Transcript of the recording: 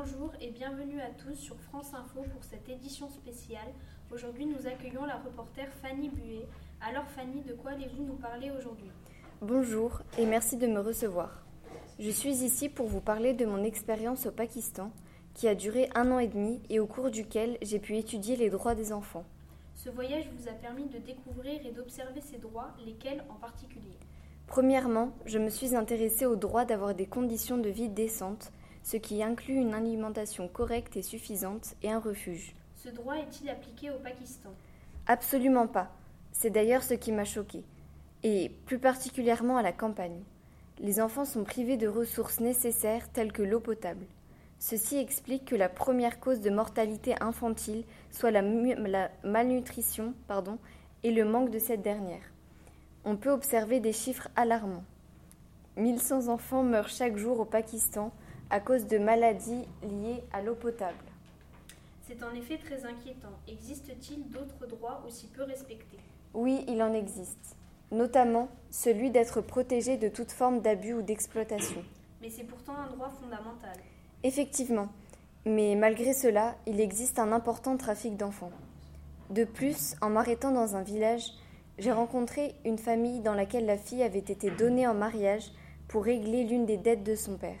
Bonjour et bienvenue à tous sur France Info pour cette édition spéciale. Aujourd'hui, nous accueillons la reporter Fanny Buet. Alors Fanny, de quoi allez-vous nous parler aujourd'hui? Bonjour et merci de me recevoir. Je suis ici pour vous parler de mon expérience au Pakistan, qui a duré un an et demi et au cours duquel j'ai pu étudier les droits des enfants. Ce voyage vous a permis de découvrir et d'observer ces droits, lesquels en particulier? Premièrement, je me suis intéressée au droit d'avoir des conditions de vie décentes, ce qui inclut une alimentation correcte et suffisante et un refuge. Ce droit est-il appliqué au Pakistan? Absolument pas. C'est d'ailleurs ce qui m'a choqué, et plus particulièrement à la campagne. Les enfants sont privés de ressources nécessaires telles que l'eau potable. Ceci explique que la première cause de mortalité infantile soit la, la malnutrition pardon, et le manque de cette dernière on peut observer des chiffres alarmants. 1100 enfants meurent chaque jour au Pakistan à cause de maladies liées à l'eau potable. C'est en effet très inquiétant. Existe-t-il d'autres droits aussi peu respectés? Oui, il en existe, notamment celui d'être protégé de toute forme d'abus ou d'exploitation. Mais c'est pourtant un droit fondamental. Effectivement, mais malgré cela, il existe un important trafic d'enfants. De plus, en m'arrêtant dans un village, j'ai rencontré une famille dans laquelle la fille avait été donnée en mariage pour régler l'une des dettes de son père.